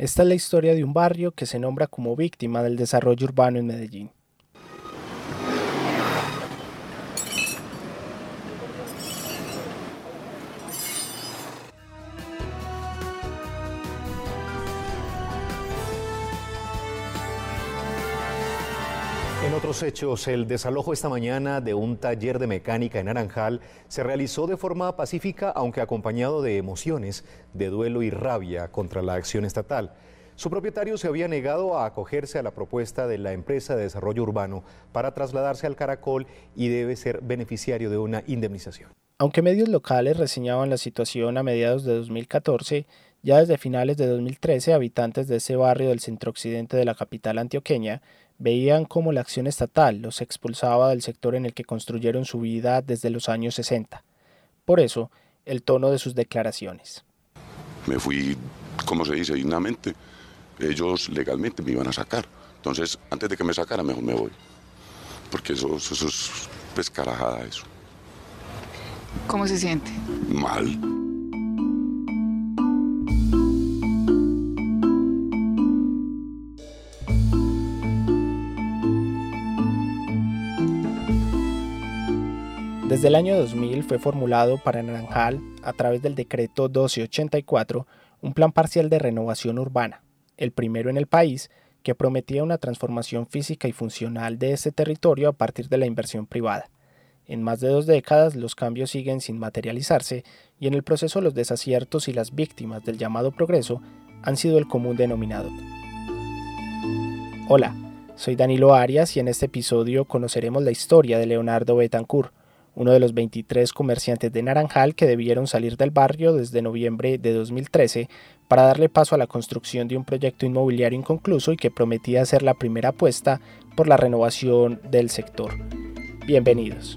Esta es la historia de un barrio que se nombra como víctima del desarrollo urbano en Medellín. Hechos, el desalojo esta mañana de un taller de mecánica en Naranjal se realizó de forma pacífica, aunque acompañado de emociones, de duelo y rabia contra la acción estatal. Su propietario se había negado a acogerse a la propuesta de la empresa de desarrollo urbano para trasladarse al Caracol y debe ser beneficiario de una indemnización. Aunque medios locales reseñaban la situación a mediados de 2014, ya desde finales de 2013 habitantes de ese barrio del centro occidente de la capital antioqueña veían cómo la acción estatal los expulsaba del sector en el que construyeron su vida desde los años 60. Por eso, el tono de sus declaraciones. Me fui, como se dice, dignamente. Ellos legalmente me iban a sacar. Entonces, antes de que me sacaran, mejor me voy. Porque eso, eso es pescarajada eso. ¿Cómo se siente? Mal. Desde el año 2000 fue formulado para Naranjal, a través del decreto 1284, un plan parcial de renovación urbana, el primero en el país, que prometía una transformación física y funcional de este territorio a partir de la inversión privada. En más de dos décadas los cambios siguen sin materializarse y en el proceso los desaciertos y las víctimas del llamado progreso han sido el común denominador. Hola, soy Danilo Arias y en este episodio conoceremos la historia de Leonardo Betancourt, uno de los 23 comerciantes de Naranjal que debieron salir del barrio desde noviembre de 2013 para darle paso a la construcción de un proyecto inmobiliario inconcluso y que prometía ser la primera apuesta por la renovación del sector. Bienvenidos.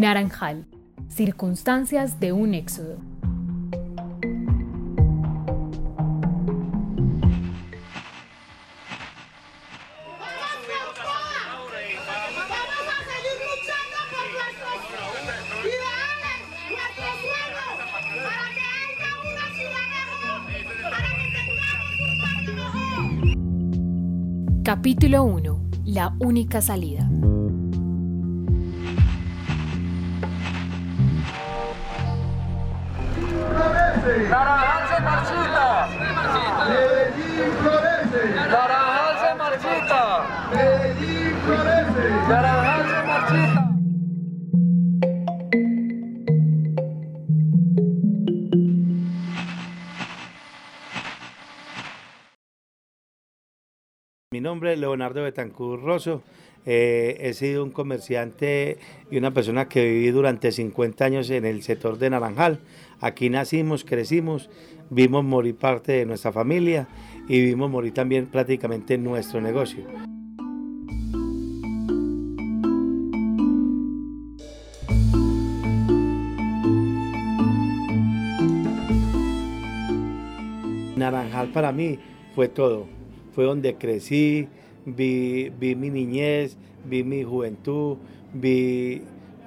Naranjal. Circunstancias de un éxodo. Capítulo 1. La única salida. Naranjal se marchita. Medellín florece. Naranjal se marchita. Medellín florece. Naranjal se marchita. Mi nombre es Leonardo Betancur Rosso. Eh, he sido un comerciante y una persona que viví durante 50 años en el sector de Naranjal. Aquí nacimos, crecimos, vimos morir parte de nuestra familia y vimos morir también prácticamente nuestro negocio. Naranjal para mí fue todo, fue donde crecí, vi, vi mi niñez, vi mi juventud, vi,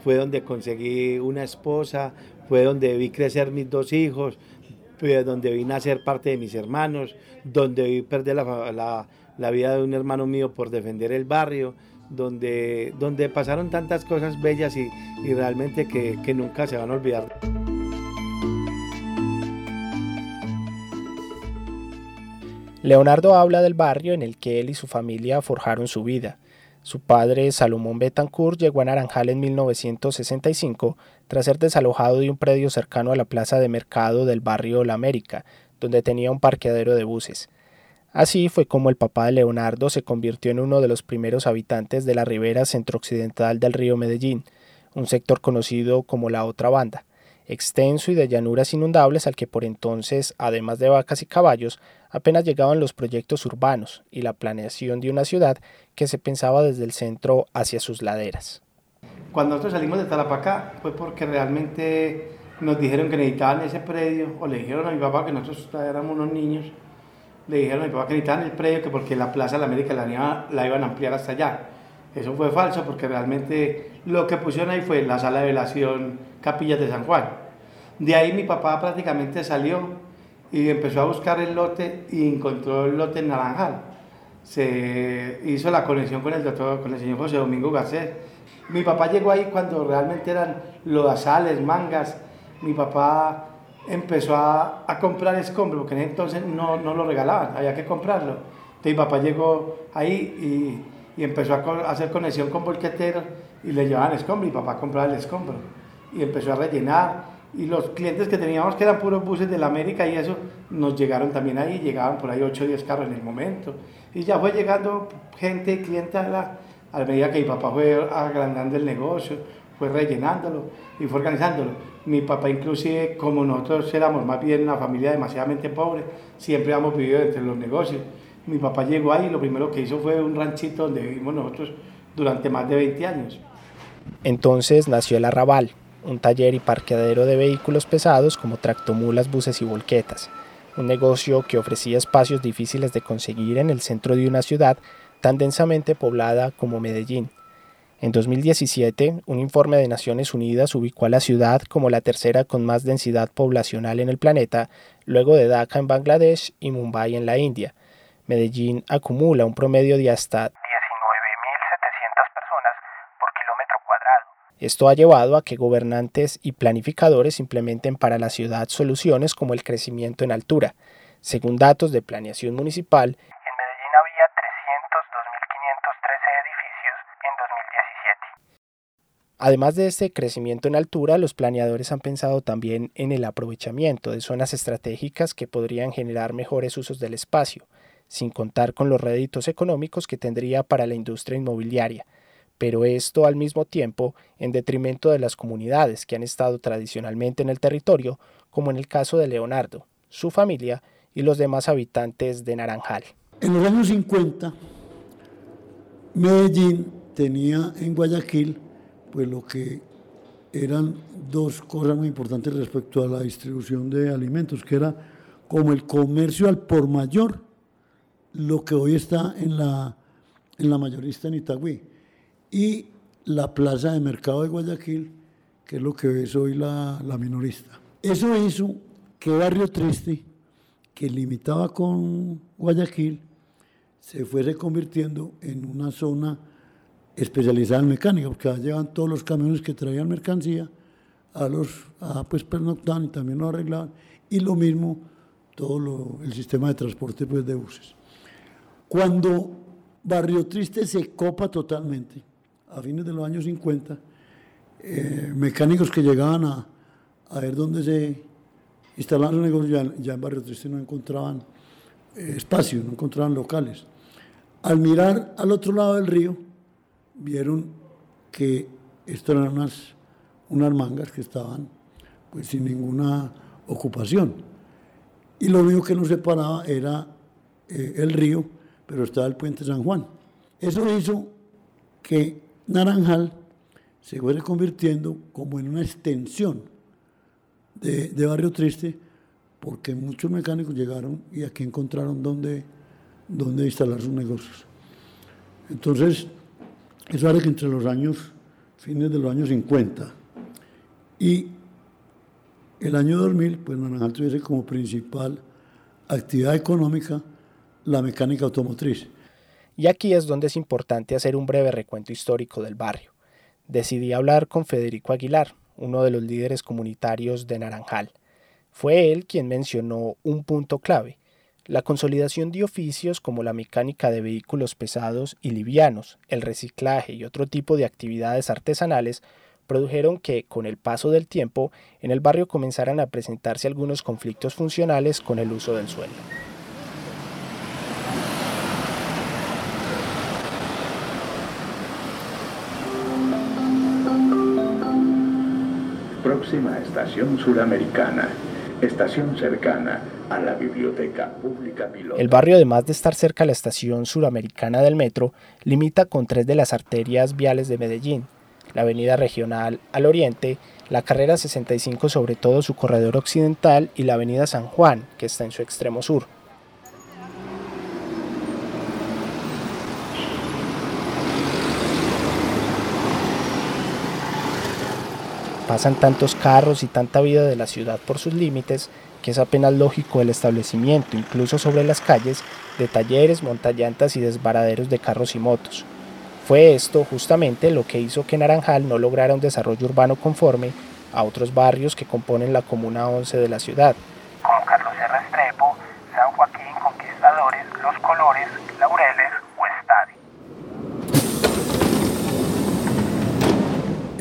fue donde conseguí una esposa, fue donde vi crecer mis dos hijos, fue donde vi nacer parte de mis hermanos, donde vi perder la, la, vida de un hermano mío por defender el barrio, donde, donde pasaron tantas cosas bellas y, y realmente que, que nunca se van a olvidar. Leonardo habla del barrio en el que él y su familia forjaron su vida. Su padre, Salomón Betancourt, llegó a Naranjal en 1965 tras ser desalojado de un predio cercano a la plaza de mercado del barrio La América, donde tenía un parqueadero de buses. Así fue como el papá de Leonardo se convirtió en uno de los primeros habitantes de la ribera centrooccidental del río Medellín, un sector conocido como la otra banda, extenso y de llanuras inundables al que por entonces, además de vacas y caballos, apenas llegaban los proyectos urbanos y la planeación de una ciudad que se pensaba desde el centro hacia sus laderas. Cuando nosotros salimos de Tarapacá fue porque realmente nos dijeron que necesitaban ese predio, o le dijeron a mi papá que nosotros éramos unos niños, le dijeron a mi papá que necesitaban el predio que porque la Plaza de la América la, la iban a ampliar hasta allá. Eso fue falso porque realmente lo que pusieron ahí fue la sala de velación Capillas de San Juan. De ahí mi papá prácticamente salió y empezó a buscar el lote y encontró el lote en Naranjal. Se hizo la conexión con el doctor, con el señor José Domingo Garcés. Mi papá llegó ahí cuando realmente eran lodazales, mangas. Mi papá empezó a, a comprar escombros, porque en entonces no, no, lo regalaban, había que comprarlo. Entonces mi papá llegó ahí y, y empezó a, hacer conexión con bolqueteros y le llevaban escombro y papá compraba el escombro. Y empezó a rellenar y los clientes que teníamos que eran puros buses de la América y eso nos llegaron también ahí, llegaban por ahí 8 o 10 carros en el momento. Y ya fue llegando gente, clientes a, la, a medida que mi papá fue agrandando el negocio, fue rellenándolo y fue organizándolo. Mi papá inclusive, como nosotros éramos más bien una familia demasiadamente pobre, siempre hemos vivido entre los negocios. Mi papá llegó ahí y lo primero que hizo fue un ranchito donde vivimos nosotros durante más de 20 años. Entonces nació el arrabal, un taller y parqueadero de vehículos pesados como tractomulas, buses y volquetas, un negocio que ofrecía espacios difíciles de conseguir en el centro de una ciudad tan densamente poblada como Medellín. En 2017, un informe de Naciones Unidas ubicó a la ciudad como la tercera con más densidad poblacional en el planeta, luego de Dhaka en Bangladesh y Mumbai en la India. Medellín acumula un promedio de hasta Esto ha llevado a que gobernantes y planificadores implementen para la ciudad soluciones como el crecimiento en altura. Según datos de planeación municipal, Además de este crecimiento en altura, los planeadores han pensado también en el aprovechamiento de zonas estratégicas que podrían generar mejores usos del espacio, sin contar con los réditos económicos que tendría para la industria inmobiliaria, pero esto al mismo tiempo en detrimento de las comunidades que han estado tradicionalmente en el territorio, como en el caso de Leonardo, su familia y los demás habitantes de Naranjal. En los años 50, Medellín tenía en Guayaquil pues lo que eran dos cosas muy importantes respecto a la distribución de alimentos, que era como el comercio al por mayor, lo que hoy está en la, en la mayorista en Itagüí, y la plaza de mercado de Guayaquil, que es lo que es hoy la, la minorista. Eso hizo que Barrio Triste, que limitaba con Guayaquil, se fuese convirtiendo en una zona especializada en mecánica, porque llevan todos los camiones que traían mercancía, a los a, pues pernoctaban y también lo arreglaban, y lo mismo todo el sistema de transporte pues, de buses. Cuando Barrio Triste se copa totalmente, a fines de los años 50, eh, mecánicos que llegaban a, a, ver dónde se instalaban los negocios, ya, en Barrio Triste no encontraban eh, espacio, no encontraban locales. Al mirar al otro lado del río, vieron que esto eran unas, unas mangas que estaban pues sin ninguna ocupación. Y lo único que nos separaba era eh, el río, pero estaba el puente San Juan. Eso hizo que Naranjal se fuera convirtiendo como en una extensión de, de, Barrio Triste, porque muchos mecánicos llegaron y aquí encontraron dónde, dónde instalar sus negocios. Entonces, eso era que entre los años, fines de los años 50 y el año 2000, pues Naranjal tuviese como principal actividad económica la mecánica automotriz. Y aquí es donde es importante hacer un breve recuento histórico del barrio. Decidí hablar con Federico Aguilar, uno de los líderes comunitarios de Naranjal. Fue él quien mencionó un punto clave, la consolidación de oficios como la mecánica de vehículos pesados y livianos, el reciclaje y otro tipo de actividades artesanales produjeron que, con el paso del tiempo, en el barrio comenzaran a presentarse algunos conflictos funcionales con el uso del suelo. Próxima estación suramericana, estación cercana a la Biblioteca Pública Piloto. El barrio, además de estar cerca a la estación suramericana del metro, limita con tres de las arterias viales de Medellín, la avenida regional al oriente, la carrera 65 sobre todo su corredor occidental y la avenida San Juan, que está en su extremo sur. Pasan tantos carros y tanta vida de la ciudad por sus límites que es apenas lógico el establecimiento, incluso sobre las calles, de talleres, montallantas y desbaraderos de carros y motos. Fue esto justamente lo que hizo que Naranjal no lograra un desarrollo urbano conforme a otros barrios que componen la Comuna 11 de la ciudad. Como Carlos R. Estrepo, San Joaquín, Conquistadores, Los Colores, Laureles o Estadio.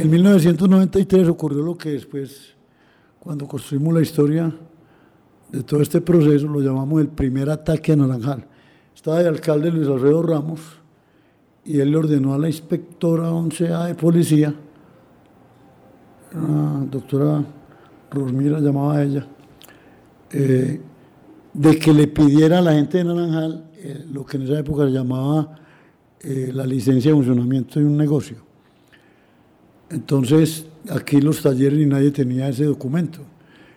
En 1993 ocurrió lo que después, cuando construimos la historia de todo este proceso, lo llamamos el primer ataque a Naranjal. Estaba el alcalde Luis Alfredo Ramos, y él le ordenó a la inspectora 11A de policía, la doctora Rosmira llamaba a ella, eh, de que le pidiera a la gente de Naranjal eh, lo que en esa época se llamaba eh, la licencia de funcionamiento de un negocio. Entonces, aquí los talleres ni nadie tenía ese documento.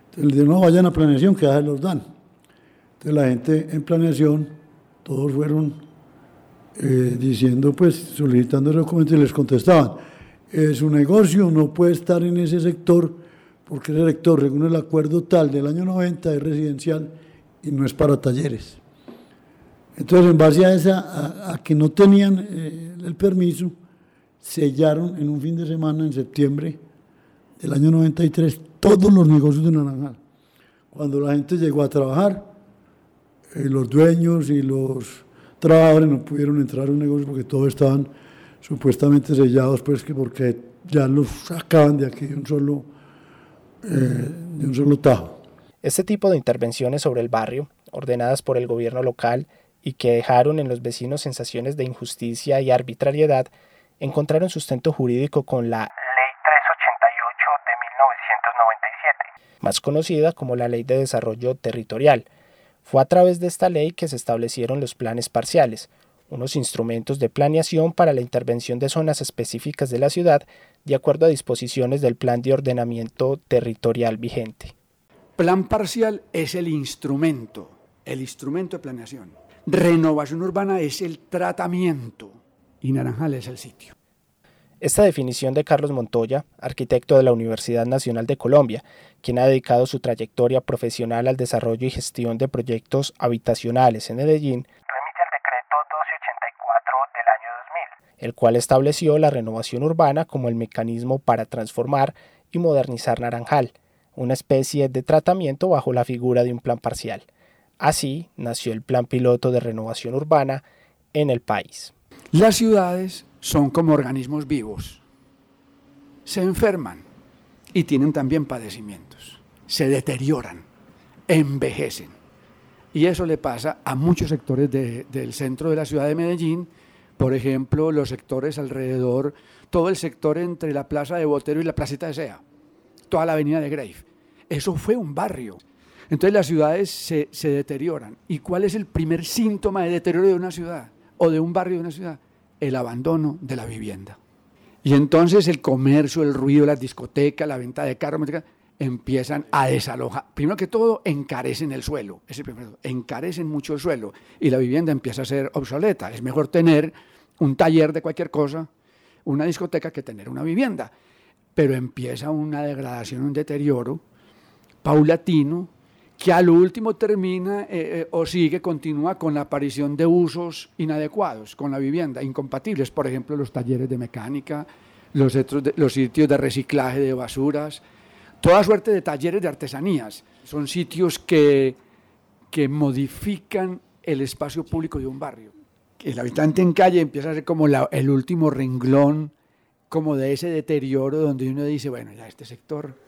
Entonces, dijeron, no, vayan a planeación, que ya los dan. Entonces, la gente en planeación, todos fueron eh, diciendo, pues, solicitando el documento y les contestaban, es su negocio no puede estar en ese sector porque ese sector, según el acuerdo tal del año 90, es residencial y no es para talleres. Entonces, en base a, esa, a, que no tenían eh, el permiso, sellaron en un fin de semana, en septiembre del año 93, todos los negocios de Naranjal. Cuando la gente llegó a trabajar, eh, los dueños y los trabajadores no pudieron entrar a un negocio porque todos estaban supuestamente sellados, pues que porque ya los sacaban de aquí de un solo, eh, de un solo tajo. Este tipo de intervenciones sobre el barrio, ordenadas por el gobierno local y que dejaron en los vecinos sensaciones de injusticia y arbitrariedad, encontraron sustento jurídico con la Ley 388 de 1997, más conocida como la Ley de Desarrollo Territorial, fue a través de esta ley que se establecieron los planes parciales, unos instrumentos de planeación para la intervención de zonas específicas de la ciudad de acuerdo a disposiciones del Plan de Ordenamiento Territorial vigente. Plan parcial es el instrumento, el instrumento de planeación. Renovación urbana es el tratamiento y Naranjal es el sitio. Esta definición de Carlos Montoya, arquitecto de la Universidad Nacional de Colombia, quien ha dedicado su trayectoria profesional al desarrollo y gestión de proyectos habitacionales en Medellín, remite al decreto 1284 del año 2000, el cual estableció la renovación urbana como el mecanismo para transformar y modernizar Naranjal, una especie de tratamiento bajo la figura de un plan parcial. Así nació el Plan Piloto de Renovación Urbana en el país. Las ciudades son como organismos vivos. Se enferman y tienen también padecimientos. Se deterioran, envejecen. Y eso le pasa a muchos sectores del centro de la ciudad de Medellín, por ejemplo, los sectores alrededor, todo el sector entre la plaza de Botero y la placita de Sea, toda la avenida de Grave. Eso fue un barrio. Entonces las ciudades se, se deterioran. ¿Y cuál es el primer síntoma de deterioro de una ciudad o de un barrio de una ciudad? El abandono de la vivienda. Y entonces el comercio, el ruido, las discotecas, la venta de carros, empiezan a desalojar. Primero que todo, encarecen el suelo. Encarecen mucho el suelo y la vivienda empieza a ser obsoleta. Es mejor tener un taller de cualquier cosa, una discoteca, que tener una vivienda. Pero empieza una degradación, un deterioro paulatino que al último termina eh, eh, o sigue, continúa con la aparición de usos inadecuados con la vivienda, incompatibles, por ejemplo, los talleres de mecánica, los, sitios de reciclaje de basuras, toda suerte de talleres de artesanías. Son sitios que, que modifican el espacio público de un barrio. El habitante en calle empieza a ser como el último renglón, como de ese deterioro donde uno dice, bueno, ya este sector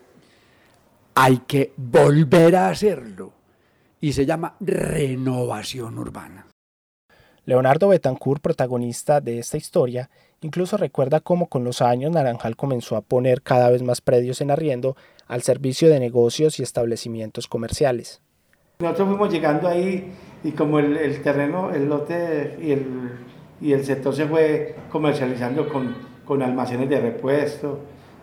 hay que volver a hacerlo. Y se llama renovación urbana. Leonardo Betancourt, protagonista de esta historia, incluso recuerda cómo con los años Naranjal comenzó a poner cada vez más predios en arriendo al servicio de negocios y establecimientos comerciales. Nosotros fuimos llegando ahí y como el, terreno, el lote y el, y el, sector se fue comercializando con, con almacenes de repuesto,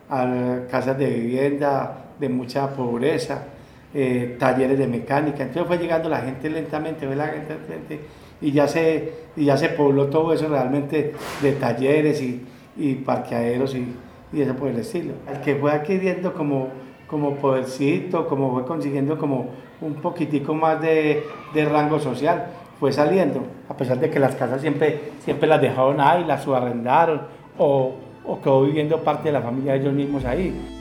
casas de vivienda de mucha pobreza, eh, talleres de mecánica. Entonces fue llegando la gente lentamente, la gente, y, ya se, y ya se pobló todo eso realmente de talleres y, y parqueaderos y, y eso por el estilo. El que fue adquiriendo como, como podercito, como fue consiguiendo como un poquitico más de, de, rango social, fue saliendo, a pesar de que las casas siempre, siempre las dejaron ahí, las subarrendaron o, o quedó viviendo parte de la familia de ellos mismos ahí.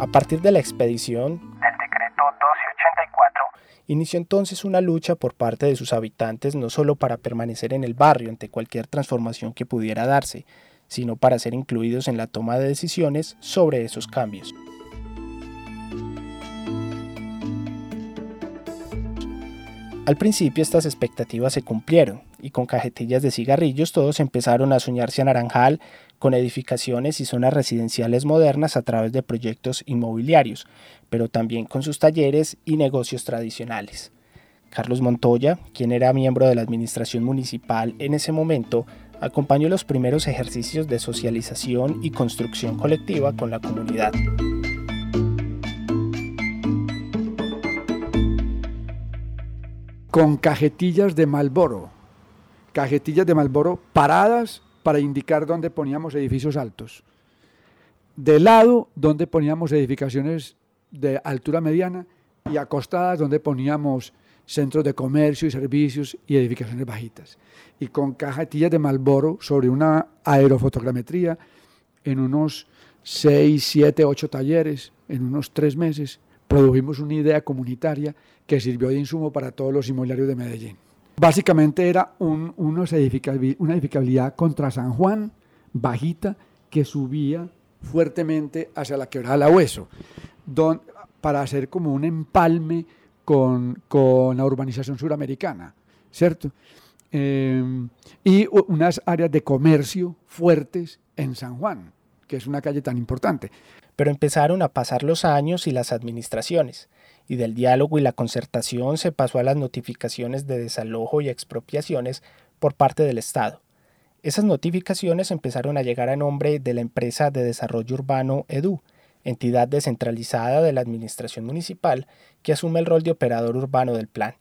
A partir de la expedición del decreto 1284, inició entonces una lucha por parte de sus habitantes no solo para permanecer en el barrio ante cualquier transformación que pudiera darse, sino para ser incluidos en la toma de decisiones sobre esos cambios. Al principio estas expectativas se cumplieron y con cajetillas de cigarrillos todos empezaron a soñarse a Naranjal con edificaciones y zonas residenciales modernas a través de proyectos inmobiliarios, pero también con sus talleres y negocios tradicionales. Carlos Montoya, quien era miembro de la administración municipal en ese momento, acompañó los primeros ejercicios de socialización y construcción colectiva con la comunidad. Con cajetillas de Malboro, cajetillas de Malboro paradas para indicar dónde poníamos edificios altos. De lado, donde poníamos edificaciones de altura mediana y acostadas, donde poníamos centros de comercio y servicios y edificaciones bajitas. Y con cajetillas de Malboro sobre una aerofotogrametría en unos 6, 7, 8 talleres, en unos 3 meses, produjimos una idea comunitaria que sirvió de insumo para todos los inmobiliarios de Medellín. Básicamente era un, una edificabilidad contra San Juan, bajita, que subía fuertemente hacia la quebrada la Hueso, para hacer como un empalme con, la urbanización suramericana, ¿cierto? Eh, y unas áreas de comercio fuertes en San Juan, que es una calle tan importante. Pero empezaron a pasar los años y las administraciones, y del diálogo y la concertación se pasó a las notificaciones de desalojo y expropiaciones por parte del Estado. Esas notificaciones empezaron a llegar a nombre de la empresa de desarrollo urbano EDU, entidad descentralizada de la administración municipal que asume el rol de operador urbano del plan.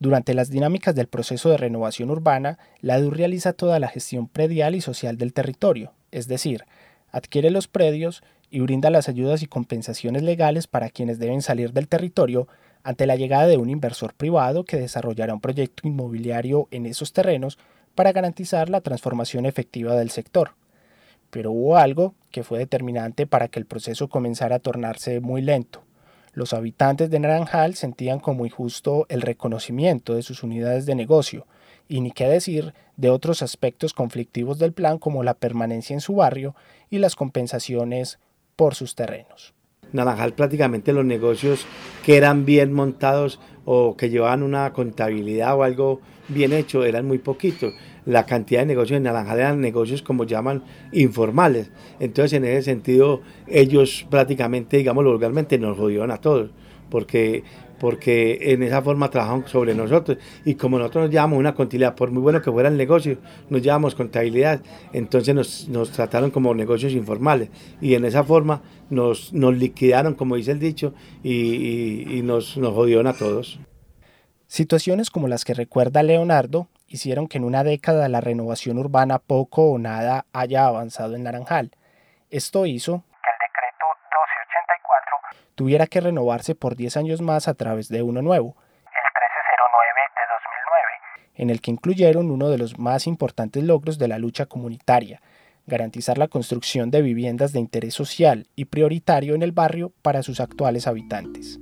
Durante las dinámicas del proceso de renovación urbana, la EDU realiza toda la gestión predial y social del territorio, es decir, adquiere los predios y brinda las ayudas y compensaciones legales para quienes deben salir del territorio ante la llegada de un inversor privado que desarrollará un proyecto inmobiliario en esos terrenos para garantizar la transformación efectiva del sector. Pero hubo algo que fue determinante para que el proceso comenzara a tornarse muy lento. Los habitantes de Naranjal sentían como injusto el reconocimiento de sus unidades de negocio, y ni qué decir de otros aspectos conflictivos del plan como la permanencia en su barrio y las compensaciones por sus terrenos. Naranjal prácticamente los negocios que eran bien montados o que llevaban una contabilidad o algo bien hecho eran muy poquitos. La cantidad de negocios en Naranjal eran negocios como llaman informales. Entonces en ese sentido ellos prácticamente, digamos vulgarmente, nos jodieron a todos porque porque en esa forma trabajan sobre nosotros. Y como nosotros nos llevamos una contabilidad, por muy bueno que fuera el negocio, nos llevamos contabilidad, entonces nos, nos trataron como negocios informales. Y en esa forma nos, nos liquidaron, como dice el dicho, y, y, nos, nos jodieron a todos. Situaciones como las que recuerda Leonardo hicieron que en una década la renovación urbana poco o nada haya avanzado en Naranjal. Esto hizo tuviera que renovarse por 10 años más a través de uno nuevo, el 1309 de 2009, en el que incluyeron uno de los más importantes logros de la lucha comunitaria, garantizar la construcción de viviendas de interés social y prioritario en el barrio para sus actuales habitantes.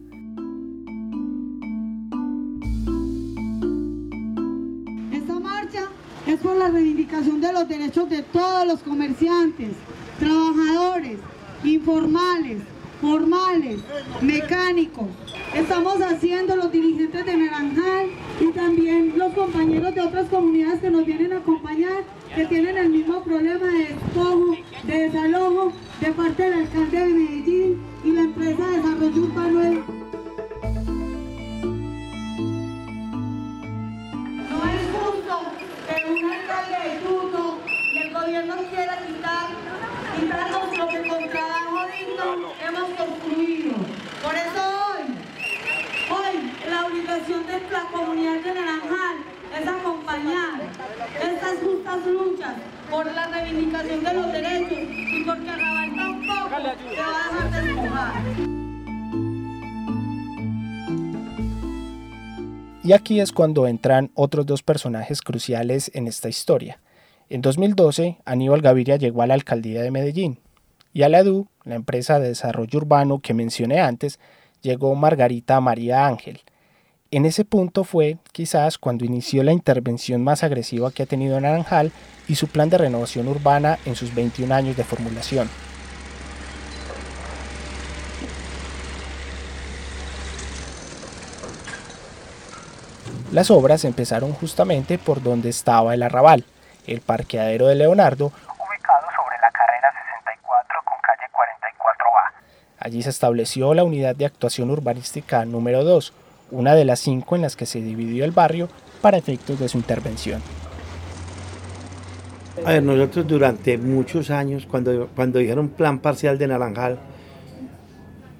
Esta marcha es por la reivindicación de los derechos de todos los comerciantes, trabajadores, informales, formales, mecánicos. Estamos haciendo los dirigentes de Naranjal y también los compañeros de otras comunidades que nos vienen a acompañar, que tienen el mismo problema de despojo, de desalojo, de parte del alcalde de Medellín y la empresa de desarrollo urbano. Hemos construido. Por eso hoy, hoy la obligación de la comunidad de Naranjal es acompañar estas justas luchas por la reivindicación de los derechos y porque Arrabal tampoco se va a dejar despojar. Y aquí es cuando entran otros dos personajes cruciales en esta historia. En 2012, Aníbal Gaviria llegó a la alcaldía de Medellín y a la EDU, la empresa de desarrollo urbano que mencioné antes, llegó Margarita María Ángel. En ese punto fue, quizás, cuando inició la intervención más agresiva que ha tenido Naranjal y su plan de renovación urbana en sus 21 años de formulación. Las obras empezaron justamente por donde estaba el arrabal, el parqueadero de Leonardo, ubicado sobre la carrera 64 con calle 44A. Allí se estableció la unidad de actuación urbanística número 2, una de las cinco en las que se dividió el barrio para efectos de su intervención. A ver, nosotros durante muchos años, cuando, cuando dijeron plan parcial de Naranjal,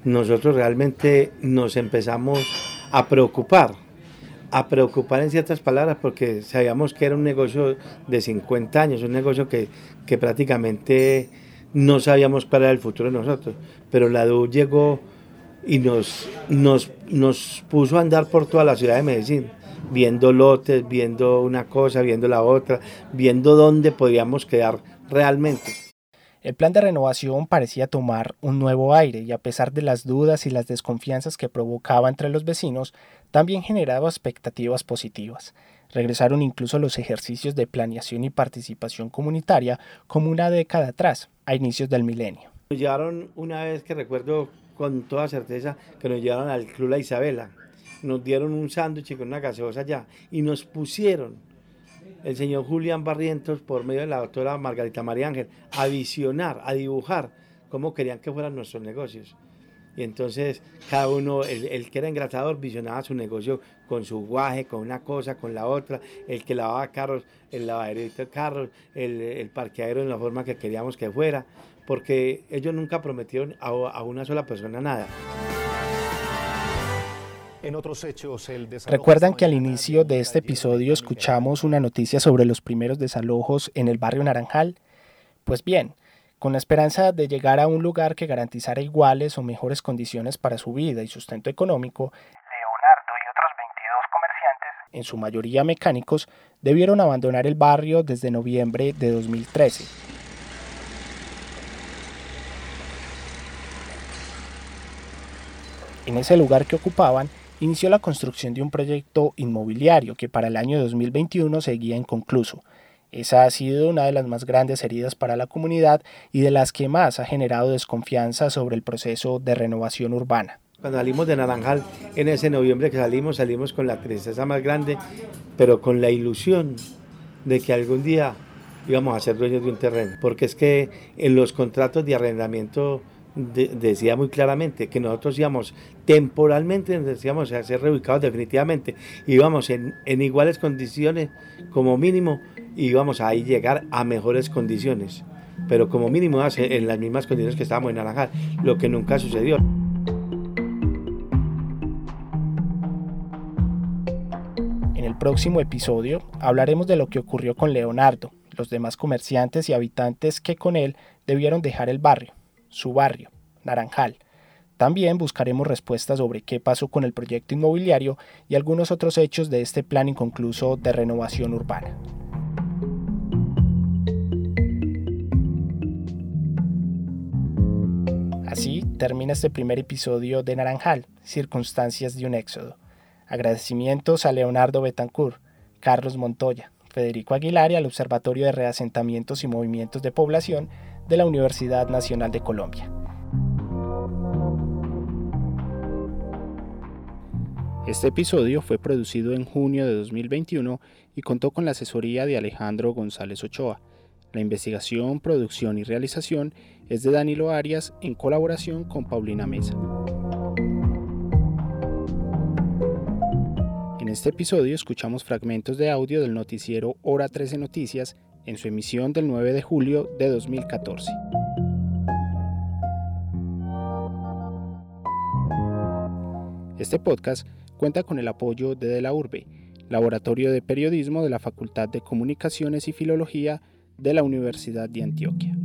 nosotros realmente nos empezamos a preocupar, a preocupar en ciertas palabras, porque sabíamos que era un negocio de 50 años, un negocio que, que prácticamente no sabíamos cuál era el futuro de nosotros. Pero la DU llegó y nos, nos, nos puso a andar por toda la ciudad de Medellín viendo lotes, viendo una cosa, viendo la otra, viendo dónde podíamos quedar realmente. El plan de renovación parecía tomar un nuevo aire y a pesar de las dudas y las desconfianzas que provocaba entre los vecinos, también generaba expectativas positivas. Regresaron incluso los ejercicios de planeación y participación comunitaria como una década atrás, a inicios del milenio. Nos llevaron una vez que recuerdo con toda certeza que nos llevaron al Club La Isabela, nos dieron un sándwich con una gaseosa allá y nos pusieron el señor Julián Barrientos por medio de la doctora Margarita María Ángel a visionar, a dibujar cómo querían que fueran nuestros negocios. Y entonces cada uno, el, que era engratador, visionaba su negocio con su guaje, con una cosa, con la otra, el que lavaba carros, el lavadero de carros, el, el parqueadero en la forma que queríamos que fuera, porque ellos nunca prometieron a, a una sola persona nada. En otros hechos, el Recuerdan que al inicio de este episodio escuchamos una noticia sobre los primeros desalojos en el barrio Naranjal. Pues bien, con la esperanza de llegar a un lugar que garantizara iguales o mejores condiciones para su vida y sustento económico, Leonardo y otros 22 comerciantes, en su mayoría mecánicos, debieron abandonar el barrio desde noviembre de 2013. En ese lugar que ocupaban, inició la construcción de un proyecto inmobiliario que para el año 2021 seguía inconcluso. Esa ha sido una de las más grandes heridas para la comunidad y de las que más ha generado desconfianza sobre el proceso de renovación urbana. Cuando salimos de Naranjal, en ese noviembre que salimos, salimos con la tristeza más grande, pero con la ilusión de que algún día íbamos a ser dueños de un terreno. Porque es que en los contratos de arrendamiento decía muy claramente que nosotros íbamos temporalmente, decíamos a ser reubicados definitivamente, íbamos en, en iguales condiciones como mínimo, íbamos a llegar a mejores condiciones, pero como mínimo en las mismas condiciones que estábamos en Naranjal, lo que nunca sucedió. En el próximo episodio hablaremos de lo que ocurrió con Leonardo, los demás comerciantes y habitantes que con él debieron dejar el barrio su barrio, Naranjal. También buscaremos respuestas sobre qué pasó con el proyecto inmobiliario y algunos otros hechos de este plan inconcluso de renovación urbana. Así termina este primer episodio de Naranjal, Circunstancias de un Éxodo. Agradecimientos a Leonardo Betancourt, Carlos Montoya, Federico Aguilar y al Observatorio de Reasentamientos y Movimientos de Población de la Universidad Nacional de Colombia. Este episodio fue producido en junio de 2021 y contó con la asesoría de Alejandro González Ochoa. La investigación, producción y realización es de Danilo Arias en colaboración con Paulina Mesa. En este episodio escuchamos fragmentos de audio del noticiero Hora 13 Noticias en su emisión del 9 de julio de 2014. Este podcast cuenta con el apoyo de De la Urbe, Laboratorio de Periodismo de la Facultad de Comunicaciones y Filología de la Universidad de Antioquia.